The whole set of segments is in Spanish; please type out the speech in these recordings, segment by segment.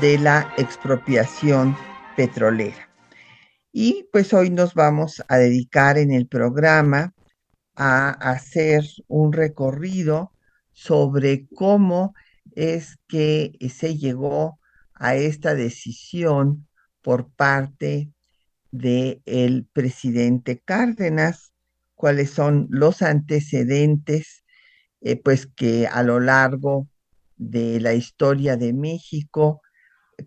De la expropiación petrolera. Y pues hoy nos vamos a dedicar en el programa a hacer un recorrido sobre cómo es que se llegó a esta decisión por parte del presidente Cárdenas, cuáles son los antecedentes, eh, pues que a lo largo de la historia de México,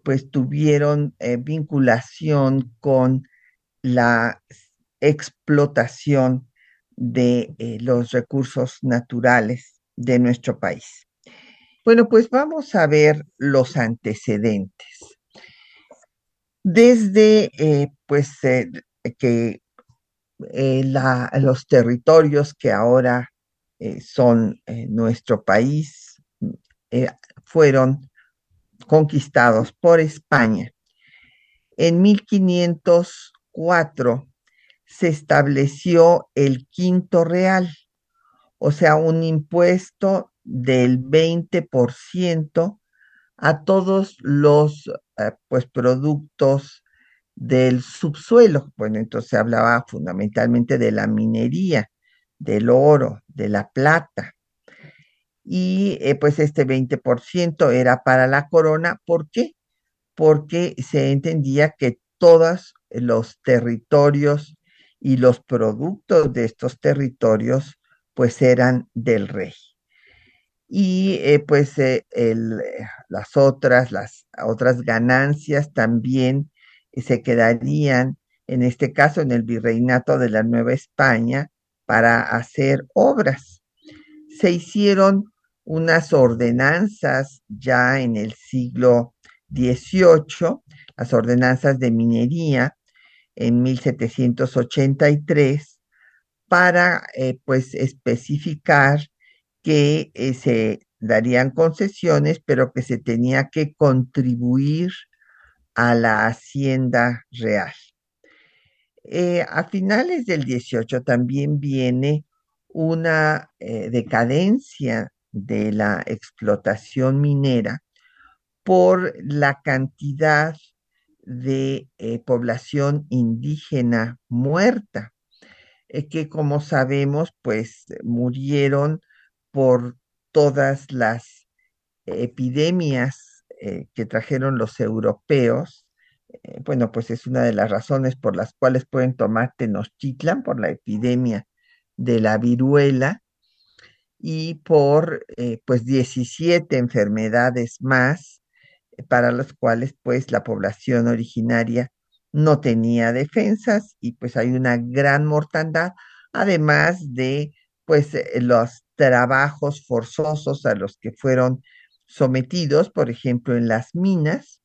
pues tuvieron eh, vinculación con la explotación de eh, los recursos naturales de nuestro país. Bueno, pues vamos a ver los antecedentes. Desde eh, pues que la, los territorios que ahora son nuestro país fueron conquistados por España. En 1500 se estableció el quinto real, o sea, un impuesto del 20% a todos los eh, pues, productos del subsuelo. Bueno, entonces se hablaba fundamentalmente de la minería, del oro, de la plata. Y eh, pues este 20% era para la corona. ¿Por qué? Porque se entendía que todas los territorios y los productos de estos territorios pues eran del rey. Y eh, pues eh, las otras, las otras ganancias también se quedarían, en este caso en el virreinato de la Nueva España, para hacer obras. Se hicieron unas ordenanzas ya en el siglo XVIII, las ordenanzas de minería, en 1783 para eh, pues especificar que eh, se darían concesiones, pero que se tenía que contribuir a la hacienda real. Eh, a finales del 18 también viene una decadencia de la explotación minera por la cantidad de eh, población indígena muerta, eh, que como sabemos, pues murieron por todas las epidemias eh, que trajeron los europeos. bueno, pues es una de las razones por las cuales pueden tomar Tenochtitlan, por la epidemia de la viruela y por pues 17 enfermedades más para los cuales pues la población originaria no tenía defensas y pues hay una gran mortandad, además de pues eh, los trabajos forzosos a los que fueron sometidos, por ejemplo, en las minas,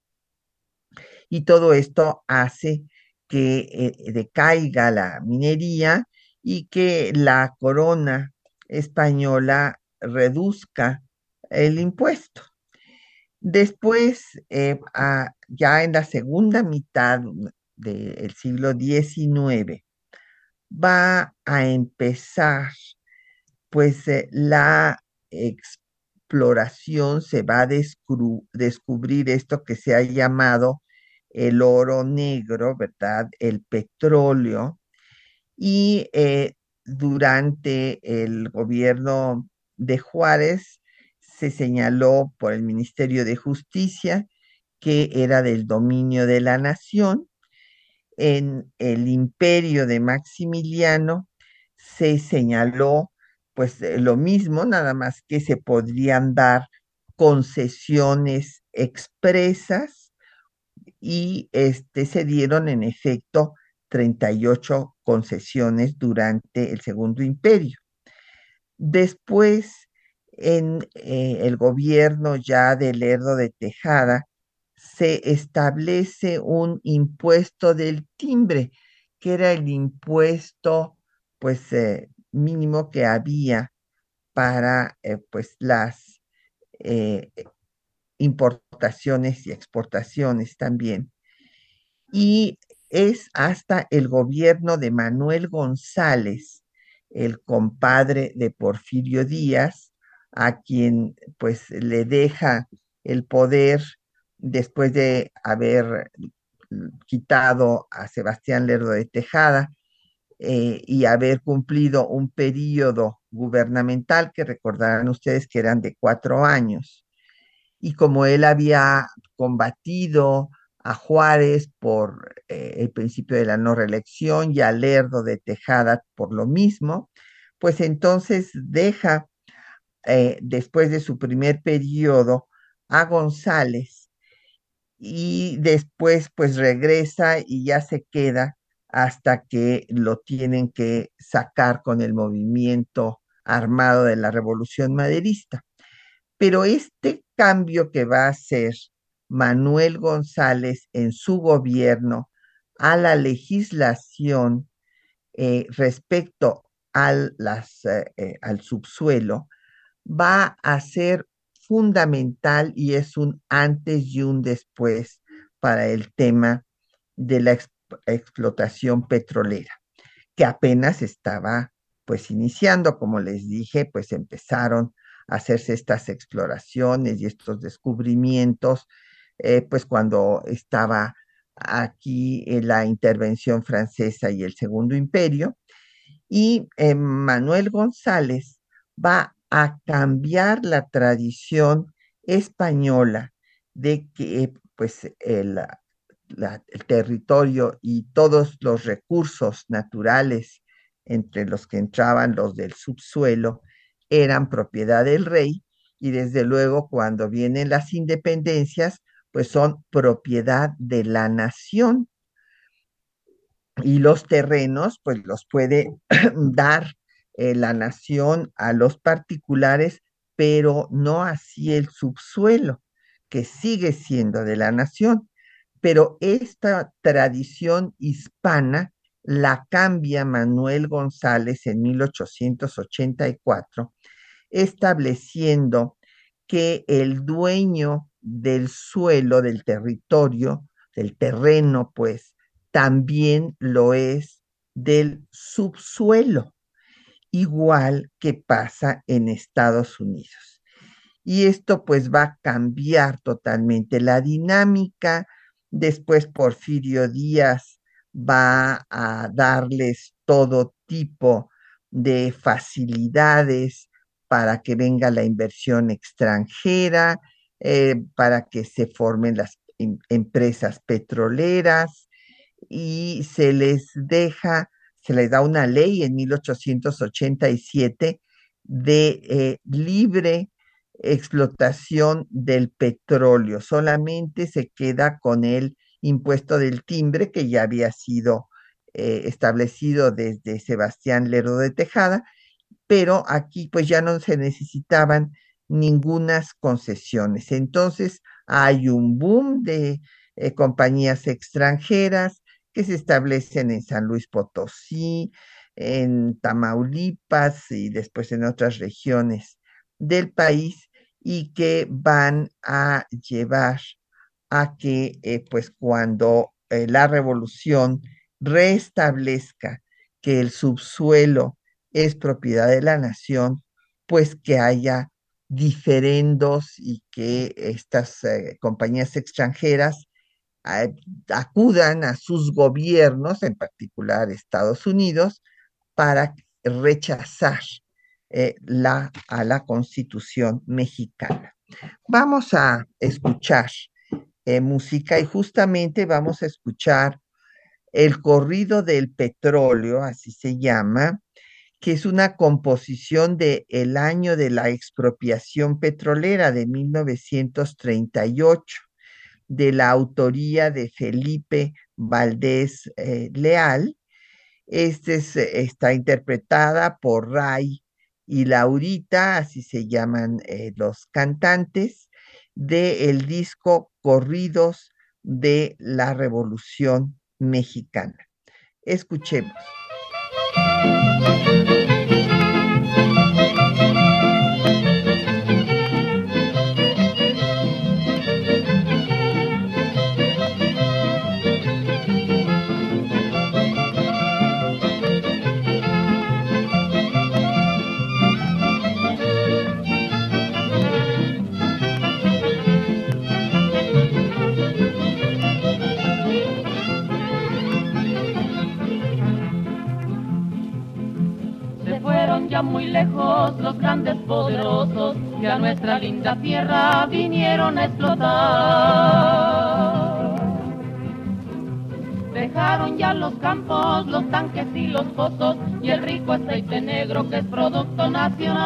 y todo esto hace que eh, decaiga la minería y que la corona española reduzca el impuesto. Después, eh, ya en la segunda mitad del siglo XIX, va a empezar, pues eh, la exploración se va a descubrir esto que se ha llamado el oro negro, ¿verdad? El petróleo. Y eh, durante el gobierno de Juárez se señaló por el Ministerio de Justicia que era del dominio de la nación. En el imperio de Maximiliano se señaló pues eh, lo mismo, nada más que se podrían dar concesiones expresas y este, se dieron en efecto 38 concesiones durante el Segundo Imperio. Después, en eh, el gobierno ya de Lerdo de Tejada, se establece un impuesto del timbre, que era el impuesto pues eh, mínimo que había para eh, pues las importaciones y exportaciones también. Y es hasta el gobierno de Manuel González, el compadre de Porfirio Díaz, a quien pues le deja el poder después de haber quitado a Sebastián Lerdo de Tejada eh, y haber cumplido un periodo gubernamental que recordarán ustedes que eran de cuatro años. Y como él había combatido a Juárez por eh, el principio de la no reelección y a Lerdo de Tejada por lo mismo, pues entonces deja, eh, después de su primer periodo, a González y después pues regresa y ya se queda hasta que lo tienen que sacar con el movimiento armado de la Revolución Maderista. Pero este cambio que va a hacer Manuel González en su gobierno a la legislación eh, respecto eh, eh, al subsuelo va a ser fundamental y es un antes y un después para el tema de la explotación petrolera, que apenas estaba pues iniciando, como les dije, pues empezaron a hacerse estas exploraciones y estos descubrimientos eh, pues cuando estaba aquí en la intervención francesa y el Segundo Imperio. Y Manuel González va a cambiar la tradición española de que pues el territorio y todos los recursos naturales entre los que entraban los del subsuelo eran propiedad del rey y desde luego cuando vienen las independencias pues son propiedad de la nación. Y los terrenos, pues los puede dar eh, la nación a los particulares, pero no así el subsuelo, que sigue siendo de la nación. Pero esta tradición hispana la cambia Manuel González en 1884, estableciendo que el dueño del suelo, del territorio, del terreno, pues también lo es del subsuelo, igual que pasa en Estados Unidos. Y esto pues va a cambiar totalmente la dinámica. Después Porfirio Díaz va a darles todo tipo de facilidades para que venga la inversión extranjera, eh, para que se formen las em, empresas petroleras y se les deja, se les da una ley en 1887 de eh, libre explotación del petróleo. Solamente se queda con el impuesto del timbre que ya había sido eh, establecido desde Sebastián Lerdo de Tejada, pero aquí pues ya no se necesitaban ningunas concesiones. Entonces hay un boom de eh, compañías extranjeras que se establecen en San Luis Potosí, en Tamaulipas y después en otras regiones del país y que van a llevar a que eh, pues cuando eh, la revolución restablezca que el subsuelo es propiedad de la nación, pues que haya diferendos y que estas eh, compañías extranjeras eh, acudan a sus gobiernos, en particular Estados Unidos, para rechazar eh, la, a la constitución mexicana. Vamos a escuchar música y justamente vamos a escuchar el corrido del petróleo, así se llama, que es una composición de el año de la expropiación petrolera de 1938 de la autoría de Felipe Valdés eh, Leal. Este está interpretada por Ray y Laurita, así se llaman eh, los cantantes, del disco Corridos de la Revolución Mexicana. Escuchemos. うん。Muy lejos los grandes poderosos que a nuestra linda tierra vinieron a explotar. Dejaron ya los campos, los tanques y los pozos y el rico aceite negro que es producto nacional.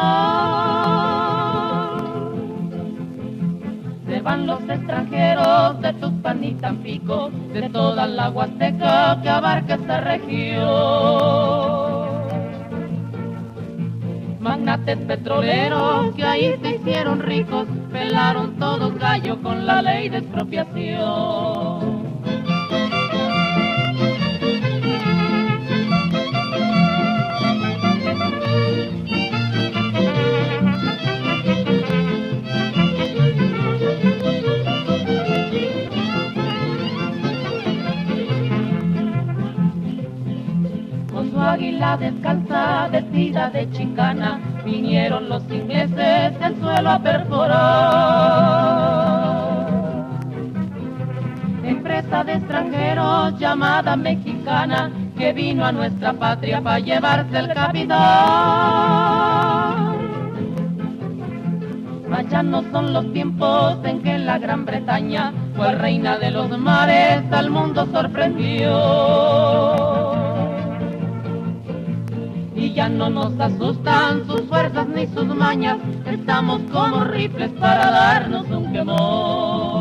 Se van los extranjeros de Tuxpan y Tampico, de toda la Huasteca que abarca esta región magnates petroleros que ahí se hicieron ricos, pelaron todos gallo con la ley de expropiación. Águila descalza, vestida de chicana, vinieron los ingleses el suelo a perforar. Empresa de extranjeros llamada mexicana, que vino a nuestra patria para llevarse el capital. Allá son los tiempos en que la Gran Bretaña fue reina de los mares, al mundo sorprendió y ya no nos asustan sus fuerzas ni sus mañas, estamos como rifles para darnos un quemón.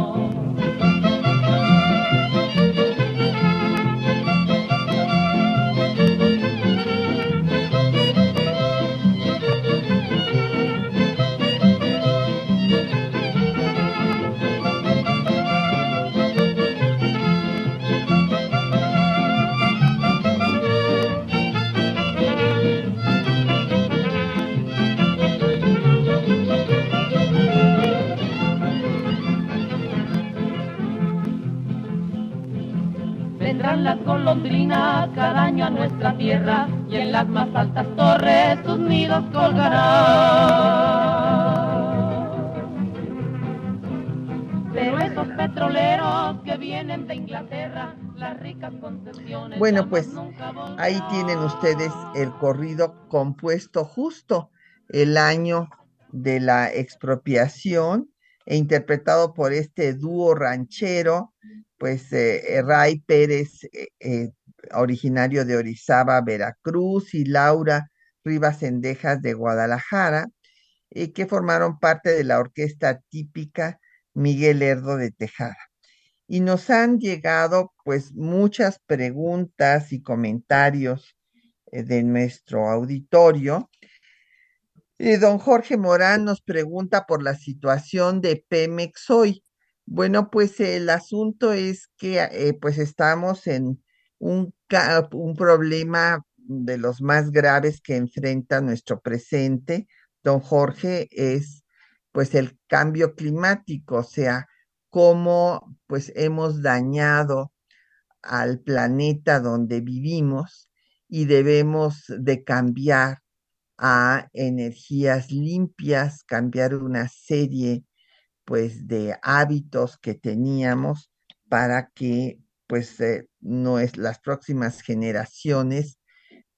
Las golondrinas cada año a nuestra tierra y en las más altas torres sus nidos colgarán. Pero esos petroleros que vienen de Inglaterra, las ricas concesiones. Bueno, pues ahí tienen ustedes el corrido compuesto justo el año de la expropiación e interpretado por este dúo ranchero pues eh, Ray Pérez, eh, eh, originario de Orizaba, Veracruz, y Laura Rivas Endejas de Guadalajara, que formaron parte de la orquesta típica Miguel Herdo de Tejada. Y nos han llegado pues muchas preguntas y comentarios de nuestro auditorio. don Jorge Morán nos pregunta por la situación de Pemex hoy. Bueno, pues el asunto es que eh, pues estamos en un, un problema de los más graves que enfrenta nuestro presente, don Jorge, es pues el cambio climático, o sea, cómo pues hemos dañado al planeta donde vivimos y debemos de cambiar a energías limpias, cambiar una serie pues de hábitos que teníamos para que pues eh, no es, las próximas generaciones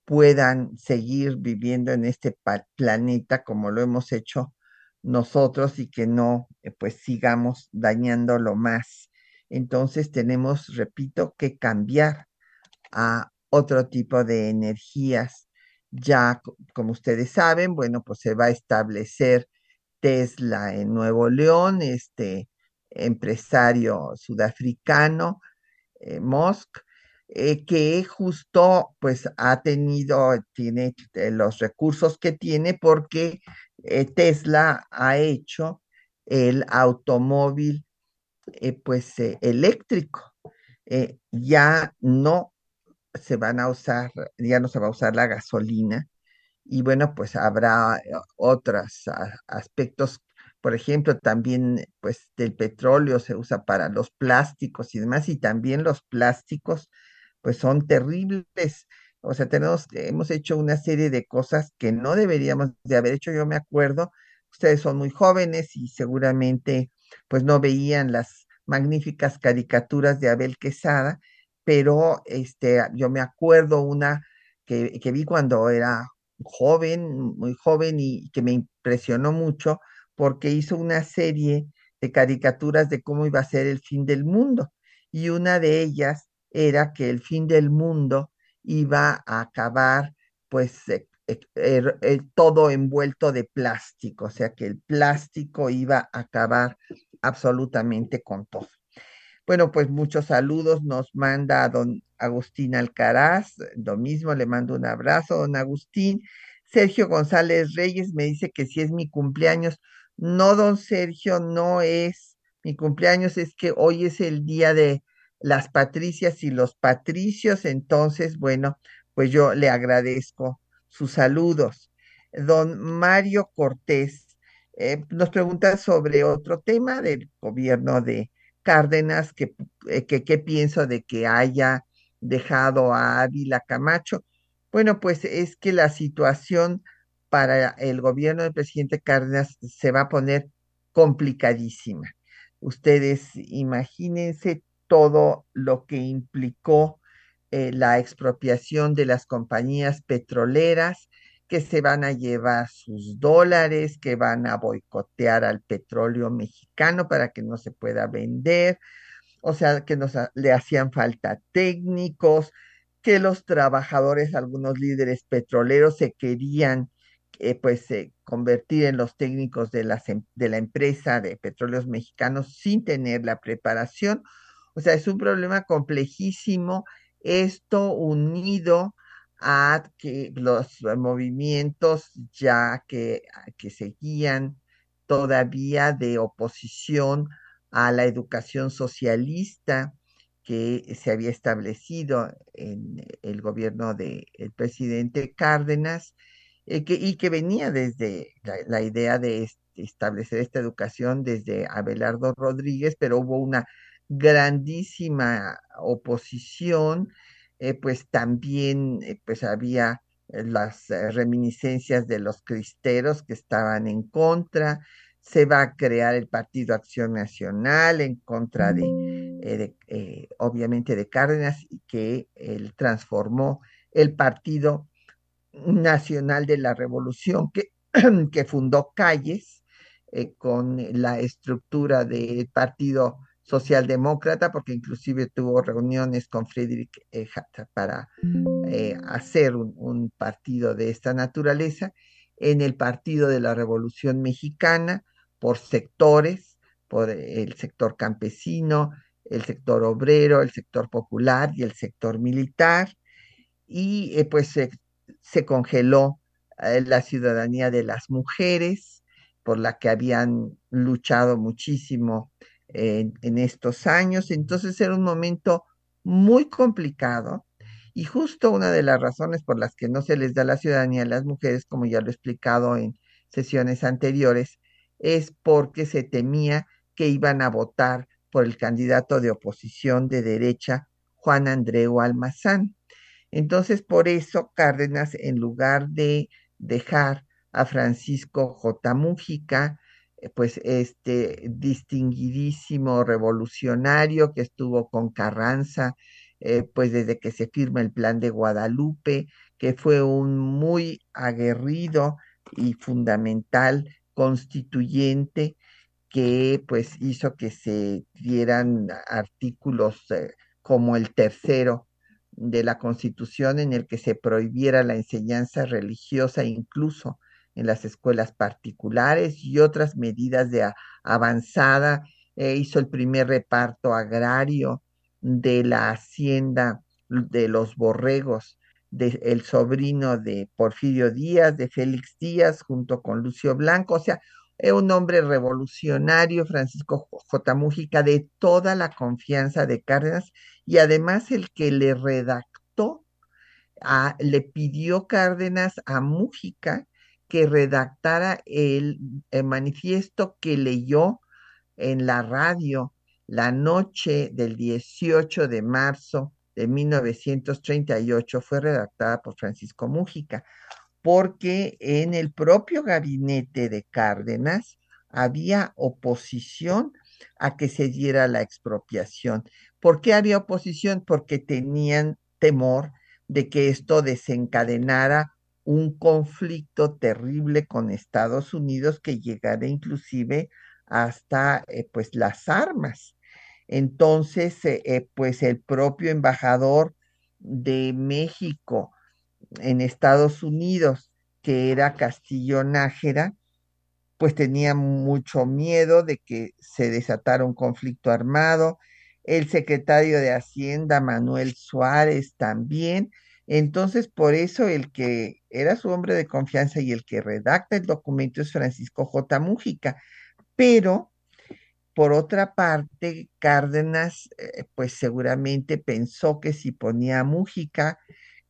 puedan seguir viviendo en este planeta como lo hemos hecho nosotros y que no eh, pues sigamos dañándolo más. Entonces tenemos, repito, que cambiar a otro tipo de energías. Ya, como ustedes saben, bueno, pues se va a establecer Tesla en Nuevo León, este, empresario sudafricano, eh, Musk, eh, que justo pues ha tenido, tiene los recursos que tiene porque Tesla ha hecho el automóvil pues eléctrico. ya no se van a usar, ya no se va a usar la gasolina y bueno, pues habrá otros aspectos por ejemplo, también pues del petróleo se usa para los plásticos y demás, y también los plásticos pues son terribles. O sea, tenemos, hemos hecho una serie de cosas que no deberíamos de haber hecho. Yo me acuerdo, ustedes son muy jóvenes y seguramente pues no veían las magníficas caricaturas de Abel Quesada, pero este, yo me acuerdo una que, que vi cuando era joven, muy joven y que me impresionó mucho, porque hizo una serie de caricaturas de cómo iba a ser el fin del mundo. Y una de ellas era que el fin del mundo iba a acabar pues eh, eh, er, todo envuelto de plástico, o sea que el plástico iba a acabar absolutamente con todo. Bueno, pues muchos saludos nos manda a don Agustín Alcaraz, lo mismo le mando un abrazo, don Agustín. Sergio González Reyes me dice que si es mi cumpleaños, no, don Sergio, no es mi cumpleaños, es que hoy es el día de las patricias y los patricios, entonces, bueno, pues yo le agradezco sus saludos. Don Mario Cortés eh, nos pregunta sobre otro tema del gobierno de Cárdenas, que, eh, que qué pienso de que haya dejado a Ávila Camacho. Bueno, pues es que la situación para el gobierno del presidente Cárdenas se va a poner complicadísima. Ustedes imagínense todo lo que implicó eh, la expropiación de las compañías petroleras, que se van a llevar sus dólares, que van a boicotear al petróleo mexicano para que no se pueda vender, o sea, que nos, le hacían falta técnicos, que los trabajadores, algunos líderes petroleros se querían eh, pues eh, convertir en los técnicos de la, de la empresa de petróleos mexicanos sin tener la preparación. O sea, es un problema complejísimo. Esto unido a que los movimientos ya que, que seguían todavía de oposición a la educación socialista que se había establecido en el gobierno del presidente Cárdenas eh, y que venía desde la, idea de establecer esta educación desde Abelardo Rodríguez, pero hubo una grandísima oposición, eh, pues también eh, pues había las reminiscencias de los cristeros que estaban en contra, se va a crear el Partido Acción Nacional en contra de, obviamente, de Cárdenas, y que él transformó el partido nacional de la revolución que, que fundó Calles eh, con la estructura del Partido Socialdemócrata, porque inclusive tuvo reuniones con Friedrich para eh, hacer un, partido de esta naturaleza, en el Partido de la Revolución Mexicana, por sectores, por el sector campesino, el sector obrero, el sector popular y el sector militar, y eh, pues se congeló eh, la ciudadanía de las mujeres, por la que habían luchado muchísimo en, estos años. Entonces era un momento muy complicado y justo una de las razones por las que no se les da la ciudadanía a las mujeres, como ya lo he explicado en sesiones anteriores, es porque se temía que iban a votar por el candidato de oposición de derecha, Juan Andreu Almazán. Entonces, por eso Cárdenas, en lugar de dejar a Francisco J. Mújica, eh, pues este distinguidísimo revolucionario que estuvo con Carranza, eh, pues desde que se firma el plan de Guadalupe, que fue un muy aguerrido y fundamental constituyente que pues hizo que se dieran artículos eh, como el tercero de la Constitución en el que se prohibiera la enseñanza religiosa incluso en las escuelas particulares y otras medidas de avanzada eh, hizo el primer reparto agrario de la hacienda de los borregos del sobrino de Porfirio Díaz, de Félix Díaz, junto con Lucio Blanco, o sea, es un hombre revolucionario, Francisco J. Mújica, de toda la confianza de Cárdenas, y además el que le redactó, le pidió Cárdenas a Mújica que redactara el, el manifiesto que leyó en la radio la noche del 18 de marzo de 1938 fue redactada por Francisco Mújica, porque en el propio gabinete de Cárdenas había oposición a que se diera la expropiación. ¿Por qué había oposición? Porque tenían temor de que esto desencadenara un conflicto terrible con Estados Unidos que llegara inclusive hasta eh, pues las armas. Entonces, eh, eh, pues el propio embajador de México en Estados Unidos, que era Castillo Nájera, pues tenía mucho miedo de que se desatara un conflicto armado. El secretario de Hacienda, Manuel Suárez, también. Entonces, por eso el que era su hombre de confianza y el que redacta el documento es Francisco J. Mújica. Pero por otra parte, Cárdenas, eh, pues seguramente pensó que si ponía a Mújica,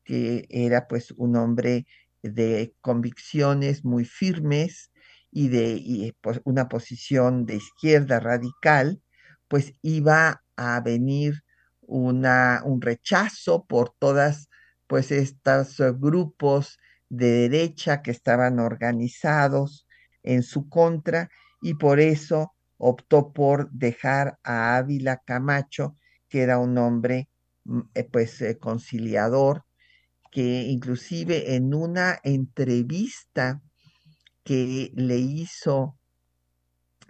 que era pues un hombre de convicciones muy firmes y de pues, una posición de izquierda radical, pues iba a venir una, un rechazo por todas pues estos grupos de derecha que estaban organizados en su contra y por eso optó por dejar a Ávila Camacho, que era un hombre mm, eh, pues eh, conciliador, que inclusive en una entrevista que le hizo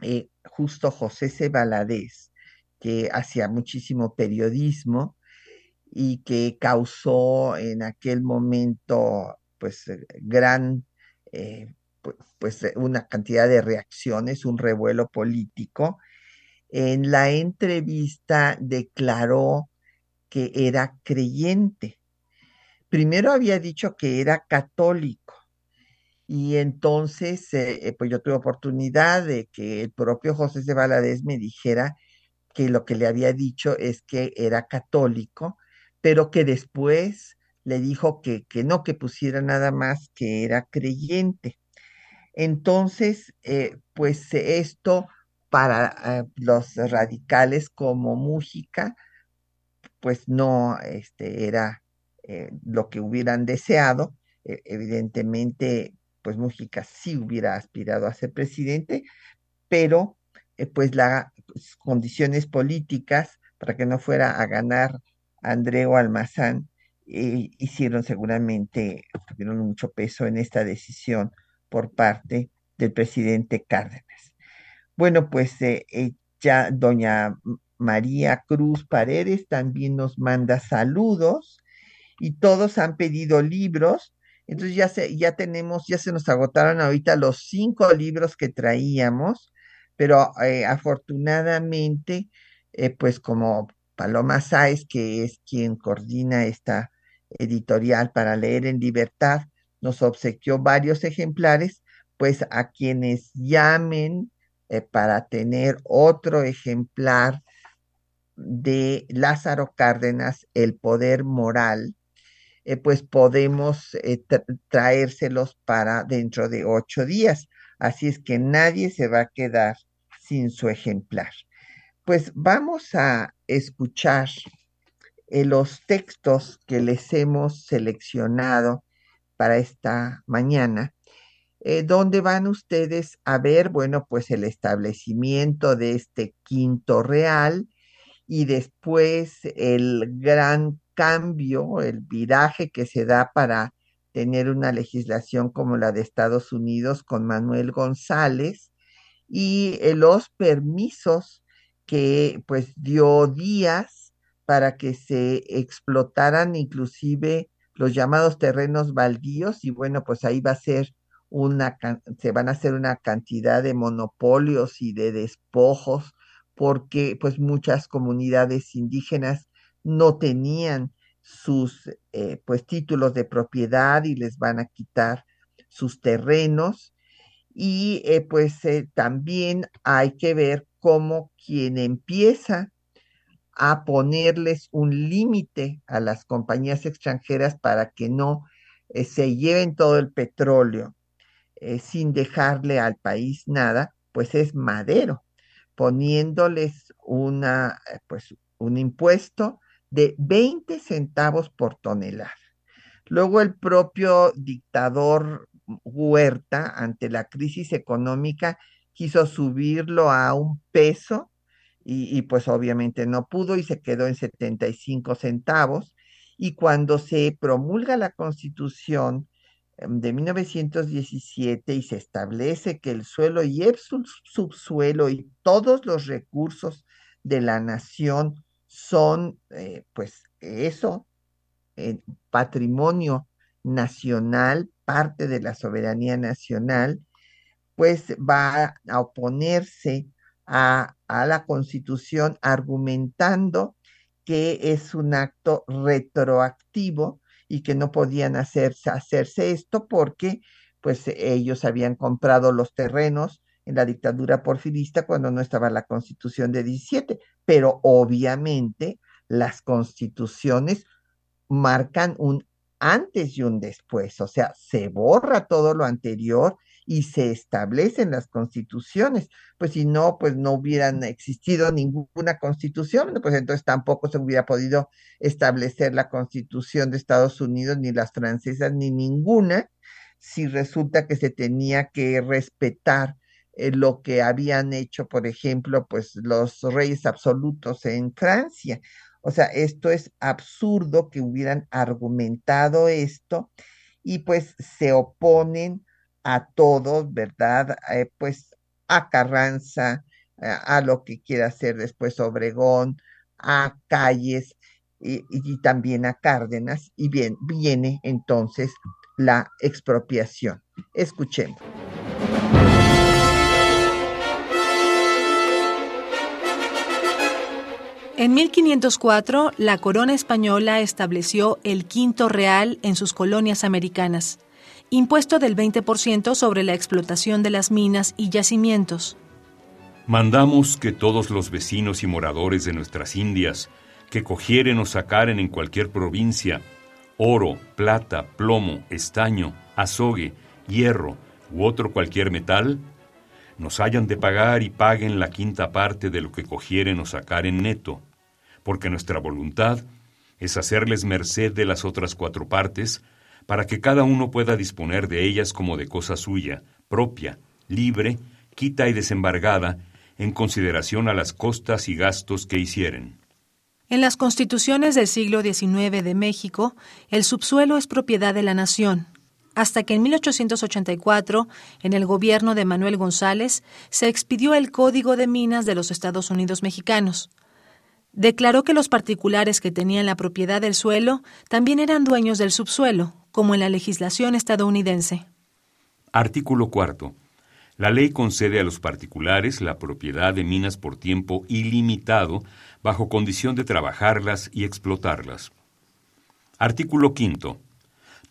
eh, justo José C. Valadez, que hacía muchísimo periodismo y que causó en aquel momento pues gran pues eh, una cantidad de reacciones, un revuelo político. En la entrevista declaró que era creyente. Primero había dicho que era católico y entonces eh, eh, pues yo tuve oportunidad de que el propio José de Valadez me dijera que lo que le había dicho es que era católico, pero que después le dijo que, que no, que pusiera nada más que era creyente. Entonces, eh, pues esto para eh, los radicales como Mújica, pues no este, era eh, lo que hubieran deseado. E, evidentemente, pues Mújica sí hubiera aspirado a ser presidente, pero pues las condiciones políticas para que no fuera a ganar Andreu Almazán hicieron seguramente, tuvieron mucho peso en esta decisión por parte del presidente Cárdenas. Bueno, pues eh, eh, ya doña María Cruz Paredes también nos manda saludos y todos han pedido libros. Entonces ya, se, ya tenemos, ya se nos agotaron ahorita los cinco libros que traíamos, pero eh, afortunadamente, pues como Paloma Sáez, que es quien coordina esta editorial para leer en libertad, nos obsequió varios ejemplares, pues a quienes llamen eh, para tener otro ejemplar de Lázaro Cárdenas, El Poder Moral, eh, pues podemos eh, traérselos para dentro de ocho días. Así es que nadie se va a quedar sin su ejemplar. Pues vamos a escuchar los textos que les hemos seleccionado para esta mañana, eh, donde van ustedes a ver, bueno, pues el establecimiento de este quinto real y después el gran cambio, el viraje que se da para tener una legislación como la de Estados Unidos con Manuel González y eh, los permisos que pues dio Díaz para que se explotaran inclusive los llamados terrenos baldíos y bueno, pues ahí va a ser una, se van a hacer una cantidad de monopolios y de despojos porque pues muchas comunidades indígenas no tenían sus eh, pues títulos de propiedad y les van a quitar sus terrenos. Y eh, pues eh, también hay que ver cómo quien empieza a ponerles un límite a las compañías extranjeras para que no se lleven todo el petróleo sin dejarle al país nada, pues es Madero, poniéndoles una, pues, un impuesto de 20 centavos por tonelada. Luego el propio dictador Huerta, ante la crisis económica, quiso subirlo a un peso y, pues obviamente no pudo y se quedó en 75 centavos. Y cuando se promulga la constitución em, de 1917 y se establece que el suelo y el subsuelo y todos los recursos de la nación son, eh, pues, eso, eh, patrimonio nacional, parte de la soberanía nacional, pues va a oponerse a, a la constitución argumentando que es un acto retroactivo y que no podían hacerse, hacerse esto porque pues ellos habían comprado los terrenos en la dictadura porfirista cuando no estaba la constitución de 17, pero obviamente las constituciones marcan un antes y un después, o sea, se borra todo lo anterior y se establecen las constituciones. Pues si no, pues no hubieran existido ninguna constitución, pues entonces tampoco se hubiera podido establecer la constitución de Estados Unidos, ni las francesas, ni ninguna, si resulta que se tenía que respetar eh, lo que habían hecho, por ejemplo, pues los reyes absolutos en Francia. O sea, esto es absurdo que hubieran argumentado esto y pues se oponen a todos, ¿verdad? Eh, pues a Carranza, a lo que quiera hacer después Obregón, a Calles y, y, también a Cárdenas. Y bien, viene entonces la expropiación. Escuchemos. En 1504, la corona española estableció el quinto real en sus colonias americanas, impuesto del 20% sobre la explotación de las minas y yacimientos. Mandamos que todos los vecinos y moradores de nuestras Indias, que cogieren o sacaren en cualquier provincia oro, plata, plomo, estaño, azogue, hierro u otro cualquier metal, nos hayan de pagar y paguen la quinta parte de lo que cogieren o sacaren neto, porque nuestra voluntad es hacerles merced de las otras cuatro partes, para que cada uno pueda disponer de ellas como de cosa suya, propia, libre, quita y desembargada, en consideración a las costas y gastos que hicieren. En las constituciones del siglo XIX de México, el subsuelo es propiedad de la nación, hasta que en 1884, en el gobierno de Manuel González, se expidió el Código de Minas de los Estados Unidos Mexicanos, declaró que los particulares que tenían la propiedad del suelo también eran dueños del subsuelo, como en la legislación estadounidense. Artículo cuarto. La ley concede a los particulares la propiedad de minas por tiempo ilimitado bajo condición de trabajarlas y explotarlas. Artículo quinto.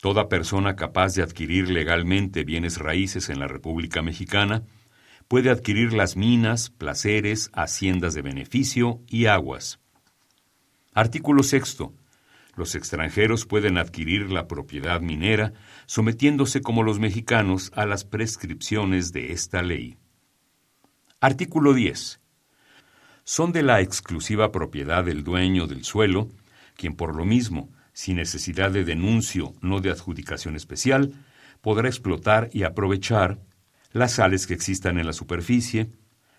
Toda persona capaz de adquirir legalmente bienes raíces en la República Mexicana puede adquirir las minas, placeres, haciendas de beneficio y aguas. Artículo sexto. Los extranjeros pueden adquirir la propiedad minera sometiéndose como los mexicanos a las prescripciones de esta ley. Artículo 10. Son de la exclusiva propiedad del dueño del suelo, quien por lo mismo, sin necesidad de denuncio no de adjudicación especial, podrá explotar y aprovechar las sales que existan en la superficie,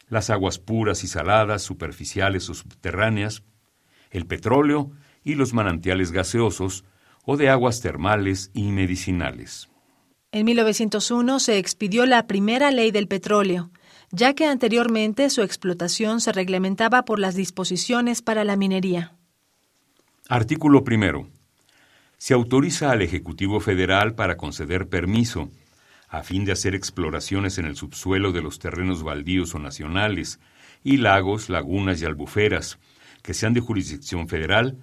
las aguas puras y saladas, superficiales o subterráneas, el petróleo y los manantiales gaseosos o de aguas termales y medicinales. En 1901 se expidió la primera ley del petróleo, ya que anteriormente su explotación se reglamentaba por las disposiciones para la minería. Artículo primero. Se autoriza al Ejecutivo Federal para conceder permiso a fin de hacer exploraciones en el subsuelo de los terrenos baldíos o nacionales, y lagos, lagunas y albuferas, que sean de jurisdicción federal,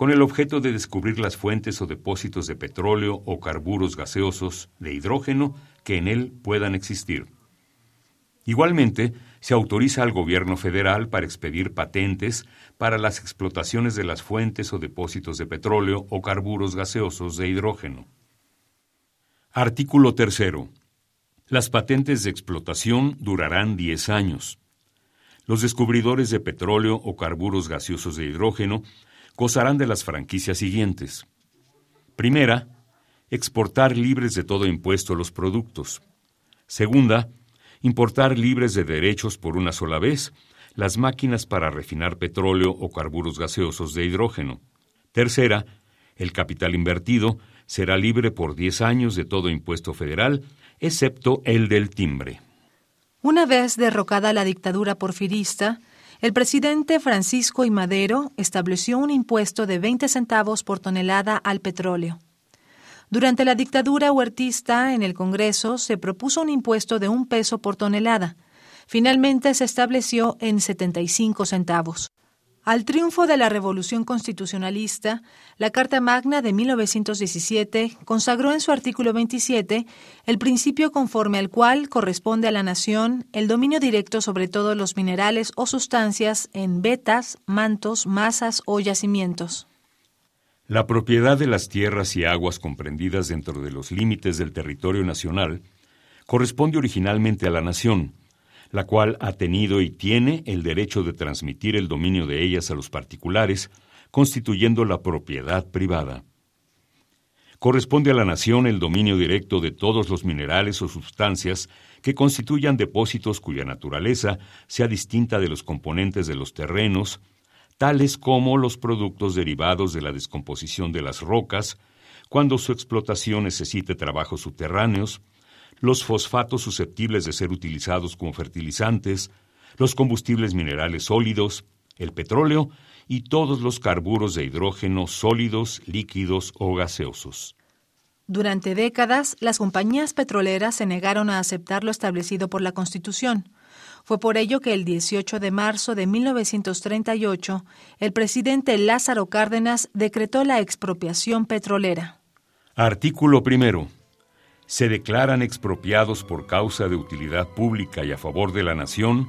con el objeto de descubrir las fuentes o depósitos de petróleo o carburos gaseosos de hidrógeno que en él puedan existir. Igualmente, se autoriza al gobierno federal para expedir patentes para las explotaciones de las fuentes o depósitos de petróleo o carburos gaseosos de hidrógeno. Artículo 3. Las patentes de explotación durarán 10 años. Los descubridores de petróleo o carburos gaseosos de hidrógeno gozarán de las franquicias siguientes. Primera, exportar libres de todo impuesto los productos. Segunda, importar libres de derechos por una sola vez las máquinas para refinar petróleo o carburos gaseosos de hidrógeno. Tercera, el capital invertido será libre por 10 años de todo impuesto federal, excepto el del timbre. Una vez derrocada la dictadura porfirista, el presidente Francisco I. Madero estableció un impuesto de 20 centavos por tonelada al petróleo. Durante la dictadura huertista en el Congreso se propuso un impuesto de un peso por tonelada. Finalmente se estableció en 75 centavos. Al triunfo de la Revolución Constitucionalista, la Carta Magna de 1917 consagró en su artículo 27 el principio conforme al cual corresponde a la nación el dominio directo sobre todos los minerales o sustancias en vetas, mantos, masas o yacimientos. La propiedad de las tierras y aguas comprendidas dentro de los límites del territorio nacional corresponde originalmente a la nación, la cual ha tenido y tiene el derecho de transmitir el dominio de ellas a los particulares, constituyendo la propiedad privada. Corresponde a la nación el dominio directo de todos los minerales o sustancias que constituyan depósitos cuya naturaleza sea distinta de los componentes de los terrenos, tales como los productos derivados de la descomposición de las rocas, cuando su explotación necesite trabajos subterráneos, los fosfatos susceptibles de ser utilizados como fertilizantes, los combustibles minerales sólidos, el petróleo y todos los carburos de hidrógeno sólidos, líquidos o gaseosos. Durante décadas, las compañías petroleras se negaron a aceptar lo establecido por la Constitución. Fue por ello que el 18 de marzo de 1938 el presidente Lázaro Cárdenas decretó la expropiación petrolera. Artículo primero. Se declaran expropiados por causa de utilidad pública y a favor de la nación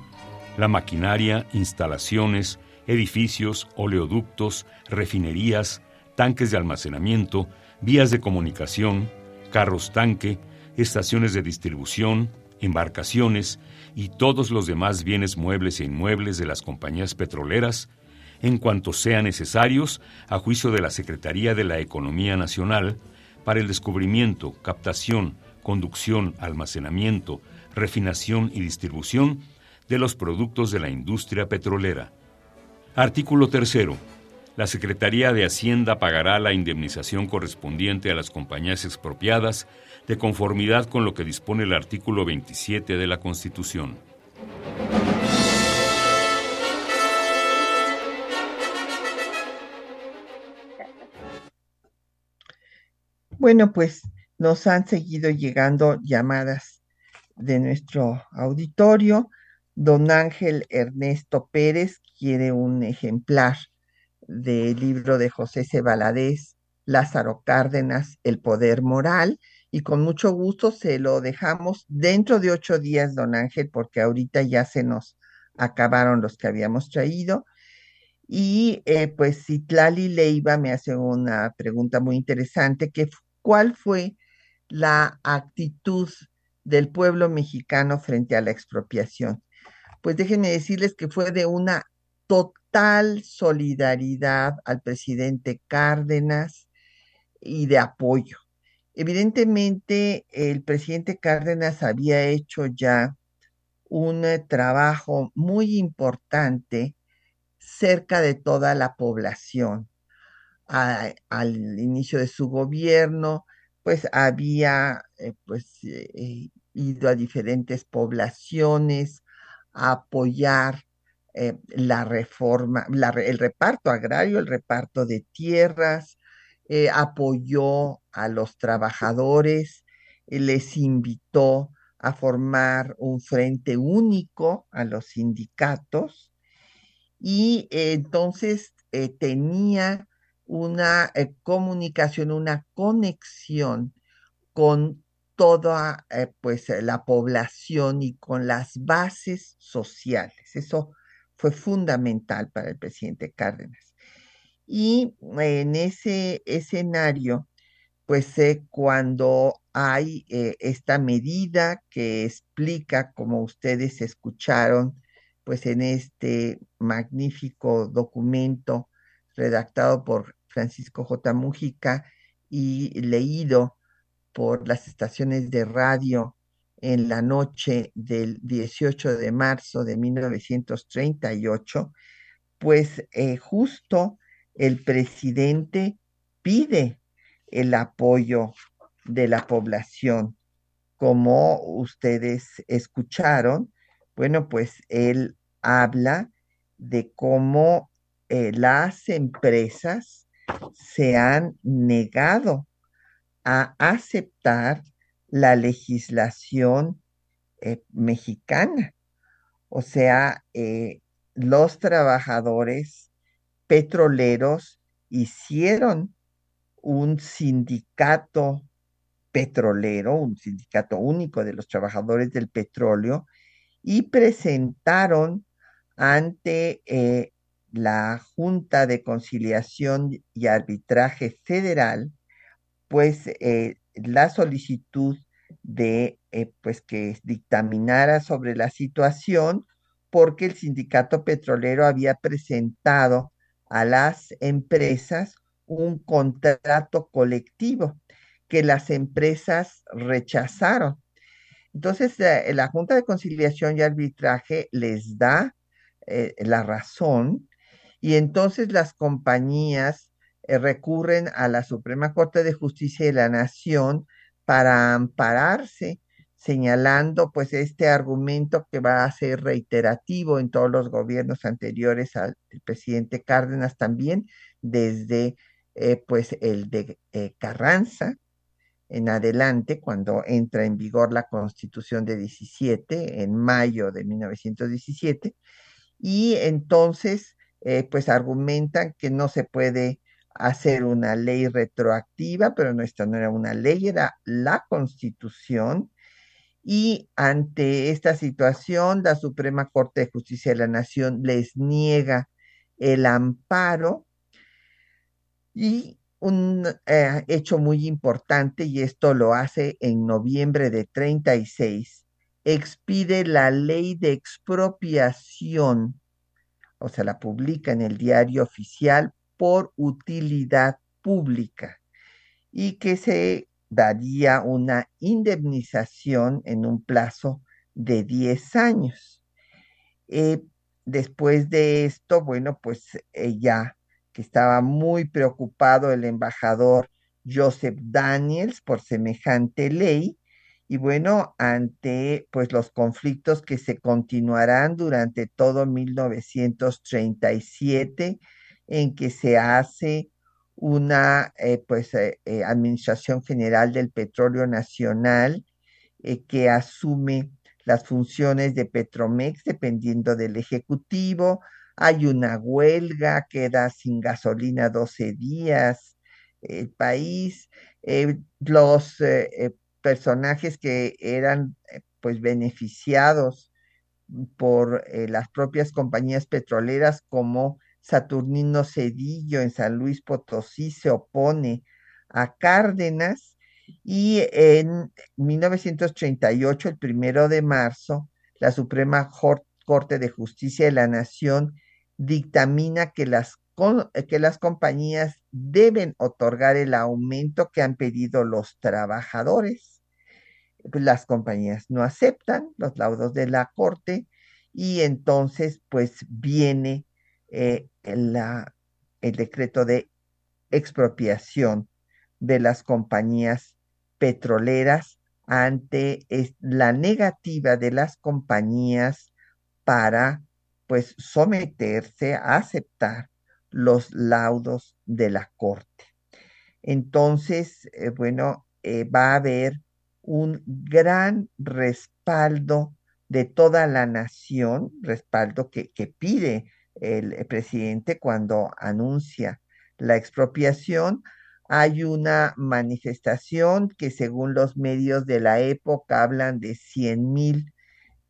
la maquinaria, instalaciones, edificios, oleoductos, refinerías, tanques de almacenamiento, vías de comunicación, carros tanque, estaciones de distribución, embarcaciones y todos los demás bienes muebles e inmuebles de las compañías petroleras, en cuanto sean necesarios, a juicio de la Secretaría de la Economía Nacional, para el descubrimiento, captación, conducción, almacenamiento, refinación y distribución de los productos de la industria petrolera. Artículo tercero. La Secretaría de Hacienda pagará la indemnización correspondiente a las compañías expropiadas de conformidad con lo que dispone el artículo 27 de la Constitución. Bueno, pues nos han seguido llegando llamadas de nuestro auditorio. Don Ángel Ernesto Pérez quiere un ejemplar del libro de José C. Lázaro Cárdenas, El Poder Moral, y con mucho gusto se lo dejamos dentro de ocho días, don Ángel, porque ahorita ya se nos acabaron los que habíamos traído. Y eh, pues Citlali Leiva me hace una pregunta muy interesante, que ¿cuál fue la actitud del pueblo mexicano frente a la expropiación? Pues déjenme decirles que fue de una total solidaridad al presidente Cárdenas y de apoyo. Evidentemente, el presidente Cárdenas había hecho ya un eh, trabajo muy importante cerca de toda la población. Al inicio de su gobierno, pues había eh, pues, eh, ido a diferentes poblaciones a apoyar la reforma, el reparto agrario, el reparto de tierras, apoyó a los trabajadores, les invitó a formar un frente único a los sindicatos y entonces eh, tenía una eh, comunicación, una conexión con toda eh, pues la población y con las bases sociales. Eso fue fundamental para el presidente Cárdenas. Y en ese escenario, pues cuando hay esta medida que explica, como ustedes escucharon, pues en este magnífico documento redactado por Francisco J. Mujica y leído por las estaciones de radio en la noche del 18 de marzo de 1938, pues eh, justo el presidente pide el apoyo de la población. Como ustedes escucharon, bueno, pues él habla de cómo eh, las empresas se han negado a aceptar la legislación eh, mexicana. O sea, eh, los trabajadores petroleros hicieron un sindicato petrolero, un sindicato único de los trabajadores del petróleo, y presentaron ante la Junta de Conciliación y Arbitraje Federal, pues eh, la solicitud de eh, pues que dictaminara sobre la situación porque el sindicato petrolero había presentado a las empresas un contrato colectivo que las empresas rechazaron. Entonces, eh, la Junta de Conciliación y Arbitraje les da la razón y entonces las compañías eh, recurren a la Suprema Corte de Justicia de la Nación para ampararse, señalando pues este argumento que va a ser reiterativo en todos los gobiernos anteriores al presidente Cárdenas también, desde eh, pues el de eh, Carranza en adelante, cuando entra en vigor la Constitución de 17, en mayo de 1917, y entonces eh, pues argumentan que no se puede hacer una ley retroactiva, pero no, no era una ley, era la constitución. Y ante esta situación, la Suprema Corte de Justicia de la Nación les niega el amparo y un eh, hecho muy importante, y esto lo hace en noviembre de 36, expide la ley de expropiación o sea, la publica en el diario oficial por utilidad pública y que se daría una indemnización en un plazo de 10 años. Eh, después de esto, bueno, pues ya que estaba muy preocupado el embajador Joseph Daniels por semejante ley, y bueno, ante pues los conflictos que se continuarán durante todo 1937, en que se hace una eh, pues eh, eh, Administración General del Petróleo Nacional que asume las funciones de Petromex dependiendo del Ejecutivo. Hay una huelga, queda sin gasolina 12 días el país. los personajes que eran eh, pues beneficiados por eh, las propias compañías petroleras como Saturnino Cedillo en San Luis Potosí se opone a Cárdenas y en 1938, el primero de marzo, la Suprema Corte de Justicia de la Nación dictamina que las, que las compañías deben otorgar el aumento que han pedido los trabajadores. Pues, las compañías no aceptan los laudos de la corte y entonces pues viene eh, el decreto de expropiación de las compañías petroleras ante la negativa de las compañías para pues someterse a aceptar los laudos de la corte. Entonces, eh, bueno, eh, va a haber un gran respaldo de toda la nación, respaldo que, pide el presidente cuando anuncia la expropiación. Hay una manifestación que según los medios de la época hablan de 100 mil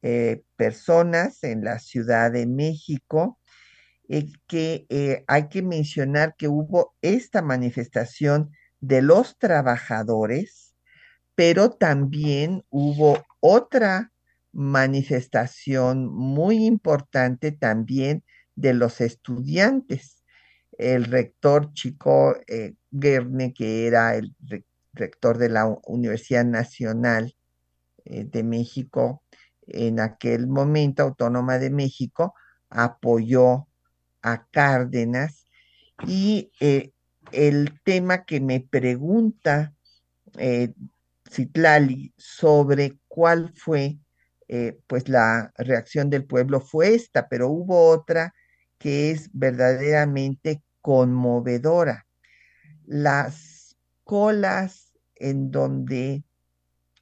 eh, personas en la Ciudad de México, que eh, hay que mencionar que hubo esta manifestación de los trabajadores, pero también hubo otra manifestación muy importante también de los estudiantes. El rector Chico eh, que era el rector de la Universidad Nacional eh, de México, en aquel momento Autónoma de México, apoyó a Cárdenas y eh, el tema que me pregunta Citlali sobre cuál fue pues la reacción del pueblo fue esta, pero hubo otra que es verdaderamente conmovedora. Las colas en donde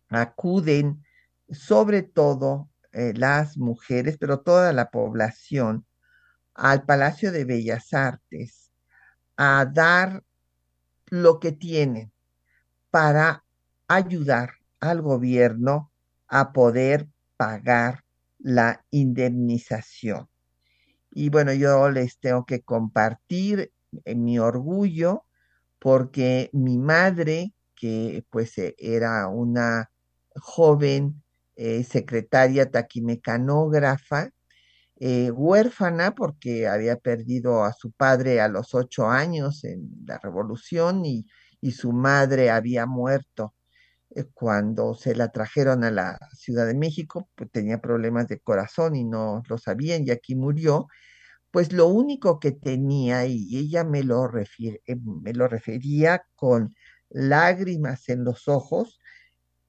acuden sobre todo eh, las mujeres, pero toda la población, al Palacio de Bellas Artes a dar lo que tienen para ayudar al gobierno a poder pagar la indemnización. Y bueno, yo les tengo que compartir eh, mi orgullo porque mi madre, que pues eh, era una joven eh, secretaria taquimecanógrafa, huérfana porque había perdido a su padre a los ocho años en la revolución y, su madre había muerto cuando se la trajeron a la Ciudad de México, pues tenía problemas de corazón y no lo sabían y aquí murió, pues lo único que tenía, y ella me lo, eh, me lo refería con lágrimas en los ojos,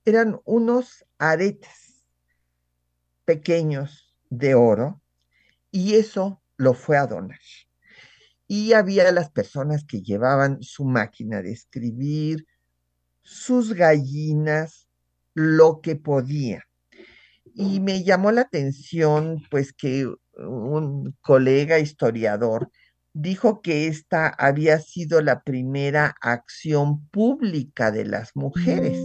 eran unos aretes pequeños de oro y eso lo fue a donar. Y había las personas que llevaban su máquina de escribir, sus gallinas, lo que podía. Y me llamó la atención, pues, que un colega historiador dijo que esta había sido la primera acción pública de las mujeres.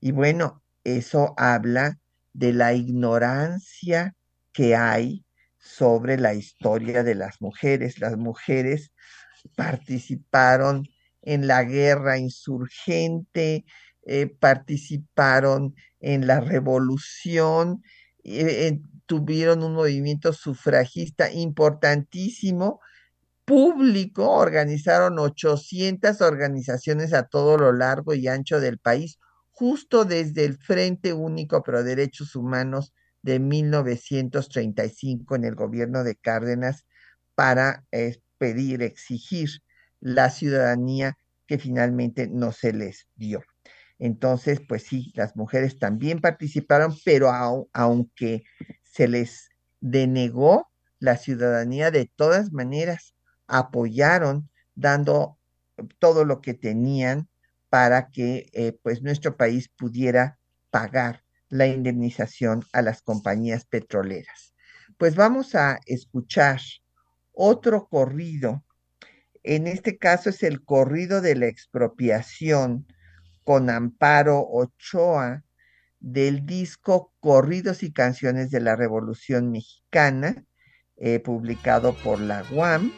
Y bueno, eso habla de la ignorancia que hay sobre la historia de las mujeres. Las mujeres participaron en la guerra insurgente, eh, participaron en la revolución, eh, tuvieron un movimiento sufragista importantísimo, público, organizaron 800 organizaciones a todo lo largo y ancho del país, justo desde el Frente Único Pro Derechos Humanos de 1935 en el gobierno de Cárdenas para eh, pedir, exigir la ciudadanía que finalmente no se les dio. Entonces, pues sí, las mujeres también participaron, pero aunque se les denegó la ciudadanía de todas maneras, apoyaron dando todo lo que tenían para que eh, pues nuestro país pudiera pagar la indemnización a las compañías petroleras. Pues vamos a escuchar otro corrido en este caso es el corrido de la expropiación con Amparo Ochoa del disco Corridos y Canciones de la Revolución Mexicana, eh, publicado por la UAM,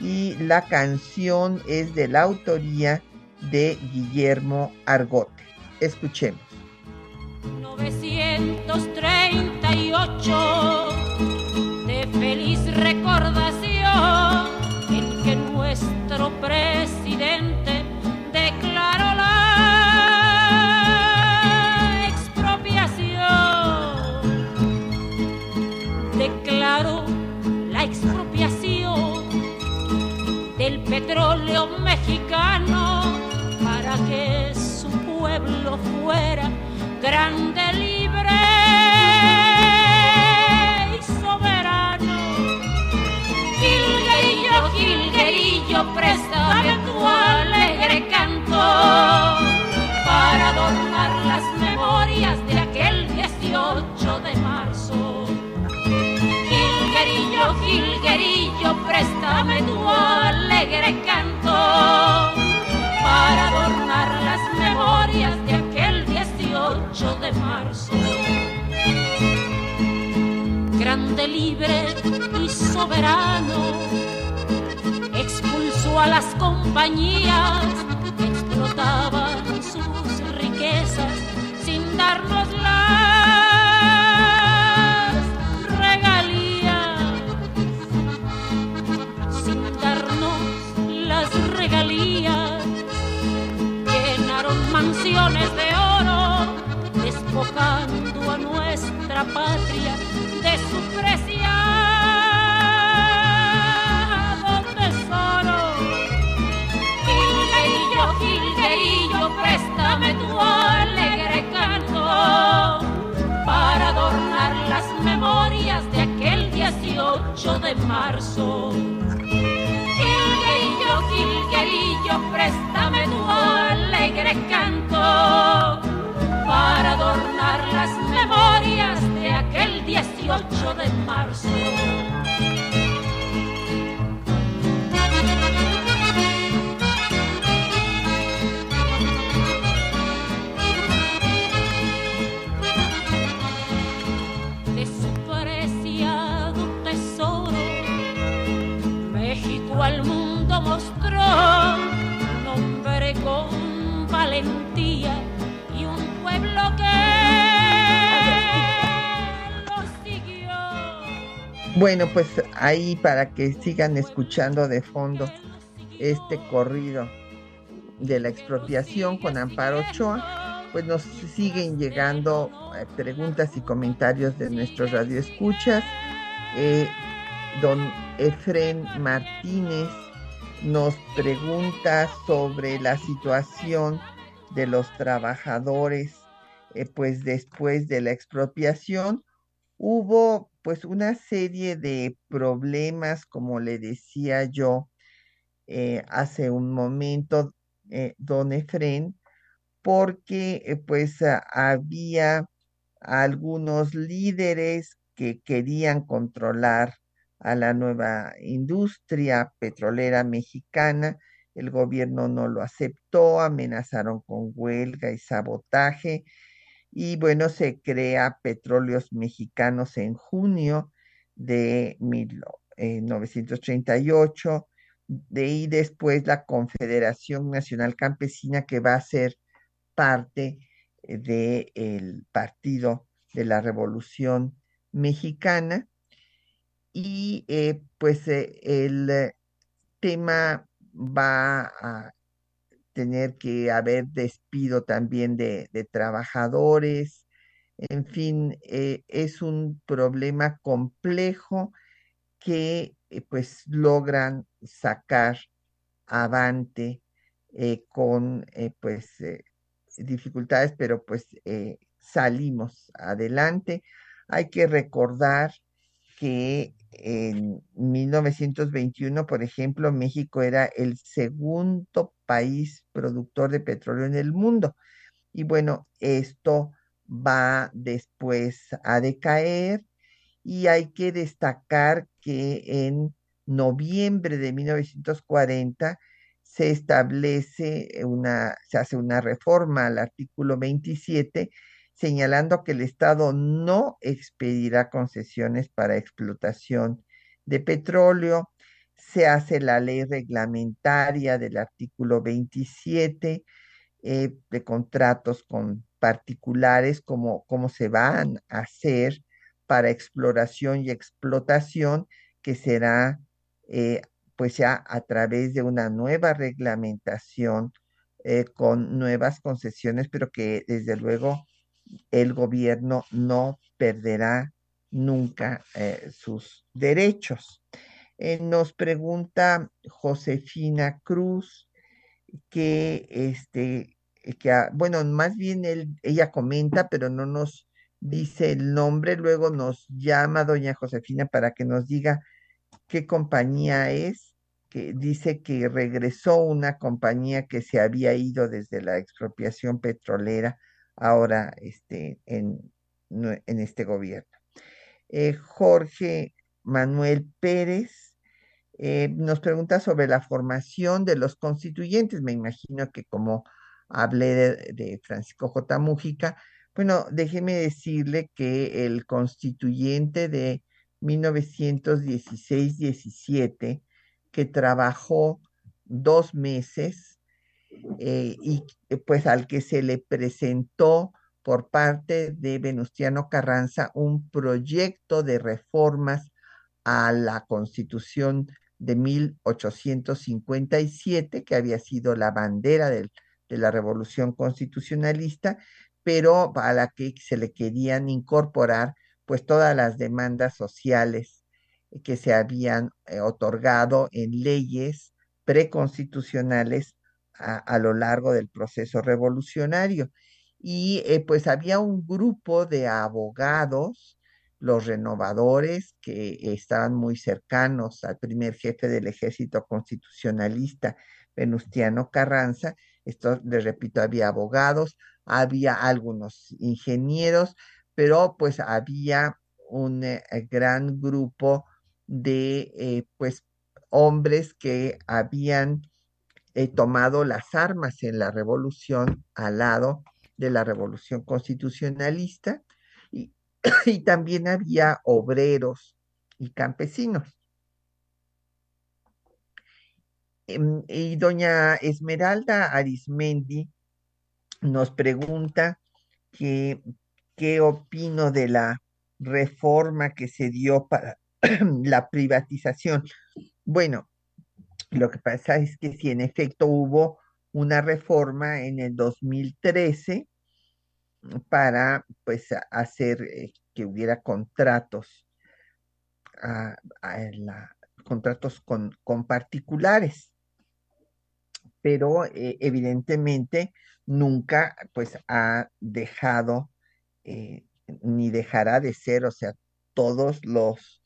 y la canción es de la autoría de Guillermo Argote. Escuchemos. 938 de feliz recordación nuestro presidente declaró la expropiación. Declaró la expropiación del petróleo mexicano para que pueblo fuera grande, libre y soberano. Gilguerillo, jilguerillo, préstame tu alegre canto para adornar las memorias de aquel 18 de marzo. Gilguerillo, jilguerillo, préstame tu alegre canto libre y soberano. Expulsó a las compañías que explotaban sus riquezas sin darnos las regalías, sin darnos las regalías. Llenaron mansiones de oro, despojando a nuestra patria las memorias de aquel 18 de marzo. Gilguerillo, Gilguerillo, préstame tu alegre canto para adornar las memorias de aquel 18 de marzo. Bueno, pues ahí para que sigan escuchando de fondo este corrido de la expropiación con Amparo Ochoa, pues nos siguen llegando eh, preguntas y comentarios de nuestros radioescuchas. Eh, don Efren Martínez nos pregunta sobre la situación de los trabajadores, eh, pues después de la expropiación hubo pues una serie de problemas, como le decía yo eh, hace un momento, eh, don Efren, porque eh, pues había algunos líderes que querían controlar a la nueva industria petrolera mexicana. El gobierno no lo aceptó, amenazaron con huelga y sabotaje. Y bueno, se crea Petróleos Mexicanos en junio de 1938, de ahí después la Confederación Nacional Campesina que va a ser parte del Partido de la Revolución Mexicana. Y eh, pues eh, el eh, tema va a tener que haber despido también de, trabajadores. En fin, eh, es un problema complejo que eh, pues logran sacar avante eh, con pues dificultades, pero pues salimos adelante. Hay que recordar que en 1921, por ejemplo, México era el segundo país productor de petróleo en el mundo. Y bueno, esto va después a decaer y hay que destacar que en noviembre de 1940 se establece una, se hace una reforma al artículo 27 señalando que el Estado no expedirá concesiones para explotación de petróleo. Se hace la ley reglamentaria del artículo 27 eh, de contratos con particulares, como cómo se van a hacer para exploración y explotación, que será eh, pues ya a través de una nueva reglamentación eh, con nuevas concesiones, pero que desde luego el gobierno no perderá nunca eh, sus derechos. Eh, nos pregunta Josefina Cruz que este que ah, bueno, más bien ella comenta, pero no nos dice el nombre, luego nos llama doña Josefina para que nos diga qué compañía es, que dice que regresó una compañía que se había ido desde la expropiación petrolera ahora este, en, en este gobierno. Eh, Jorge Manuel Pérez eh, nos pregunta sobre la formación de los constituyentes. Me imagino que como hablé de, de Francisco J. Mújica, bueno, déjeme decirle que el constituyente de 1916-17, que trabajó dos meses eh, y pues al que se le presentó por parte de Venustiano Carranza un proyecto de reformas a la constitución de 1857, que había sido la bandera de la revolución constitucionalista, pero a la que se le querían incorporar pues todas las demandas sociales que se habían eh, otorgado en leyes preconstitucionales a, lo largo del proceso revolucionario. Y eh, pues había un grupo de abogados, los renovadores, que estaban muy cercanos al primer jefe del ejército constitucionalista, Venustiano Carranza. Esto, les repito, había abogados, había algunos ingenieros, pero pues había un eh, gran grupo de eh, pues hombres que habían tomado las armas en la revolución al lado de la revolución constitucionalista y, también había obreros y campesinos. Em, y doña Esmeralda Arismendi nos pregunta qué opino de la reforma que se dio para la privatización. Bueno, lo que pasa es que si en efecto hubo una reforma en el 2013 para pues hacer eh, que hubiera contratos, contratos con, con, particulares, pero eh, evidentemente nunca pues ha dejado eh, ni dejará de ser, o sea, todos los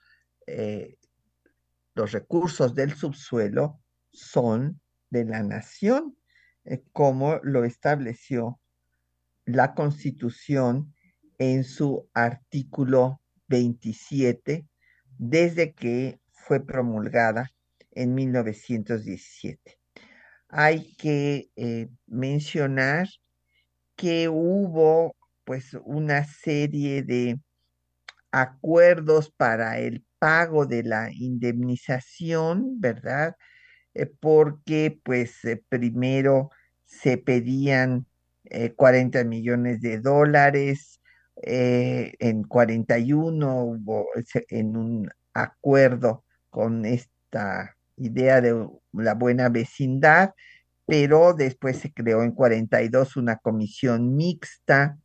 los recursos del subsuelo son de la nación, eh, como lo estableció la Constitución en su artículo 27 desde que fue promulgada en 1917. Hay que eh, mencionar que hubo pues una serie de acuerdos para el pago de la indemnización, ¿verdad? Eh, porque pues eh, primero se pedían 40 eh, millones de dólares, en 41 hubo en un acuerdo con esta idea de la buena vecindad, pero después se creó en 42 una comisión mixta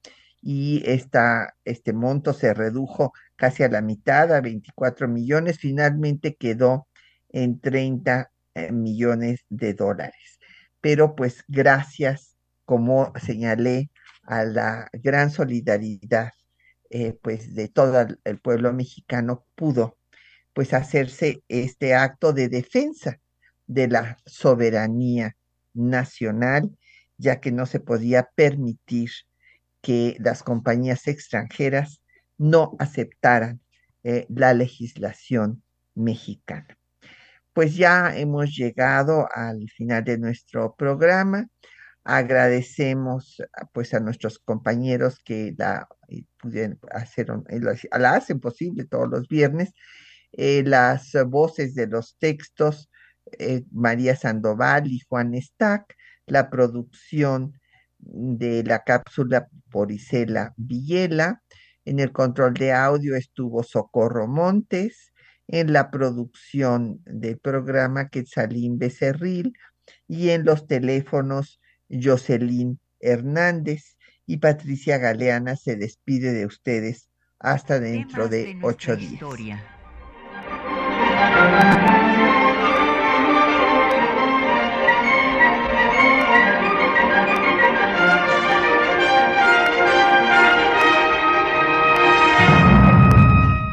y este monto se redujo casi a la mitad, a 24 millones, finalmente quedó en 30 eh, millones de dólares. Pero pues gracias, como señalé, a la gran solidaridad eh, pues de todo el pueblo mexicano pudo pues hacerse este acto de defensa de la soberanía nacional, ya que no se podía permitir que las compañías extranjeras no aceptaran eh, la legislación mexicana. Pues ya hemos llegado al final de nuestro programa. Agradecemos pues a nuestros compañeros que la eh, pudieron hacer, eh, la hacen posible todos los viernes. las voces de los textos, María Sandoval y Juan Stack, la producción de la cápsula por Isela Villela. En el control de audio estuvo Socorro Montes. En la producción del programa Quetzalín Becerril. Y en los teléfonos Jocelyn Hernández. Y Patricia Galeana se despide de ustedes hasta dentro de, ocho días.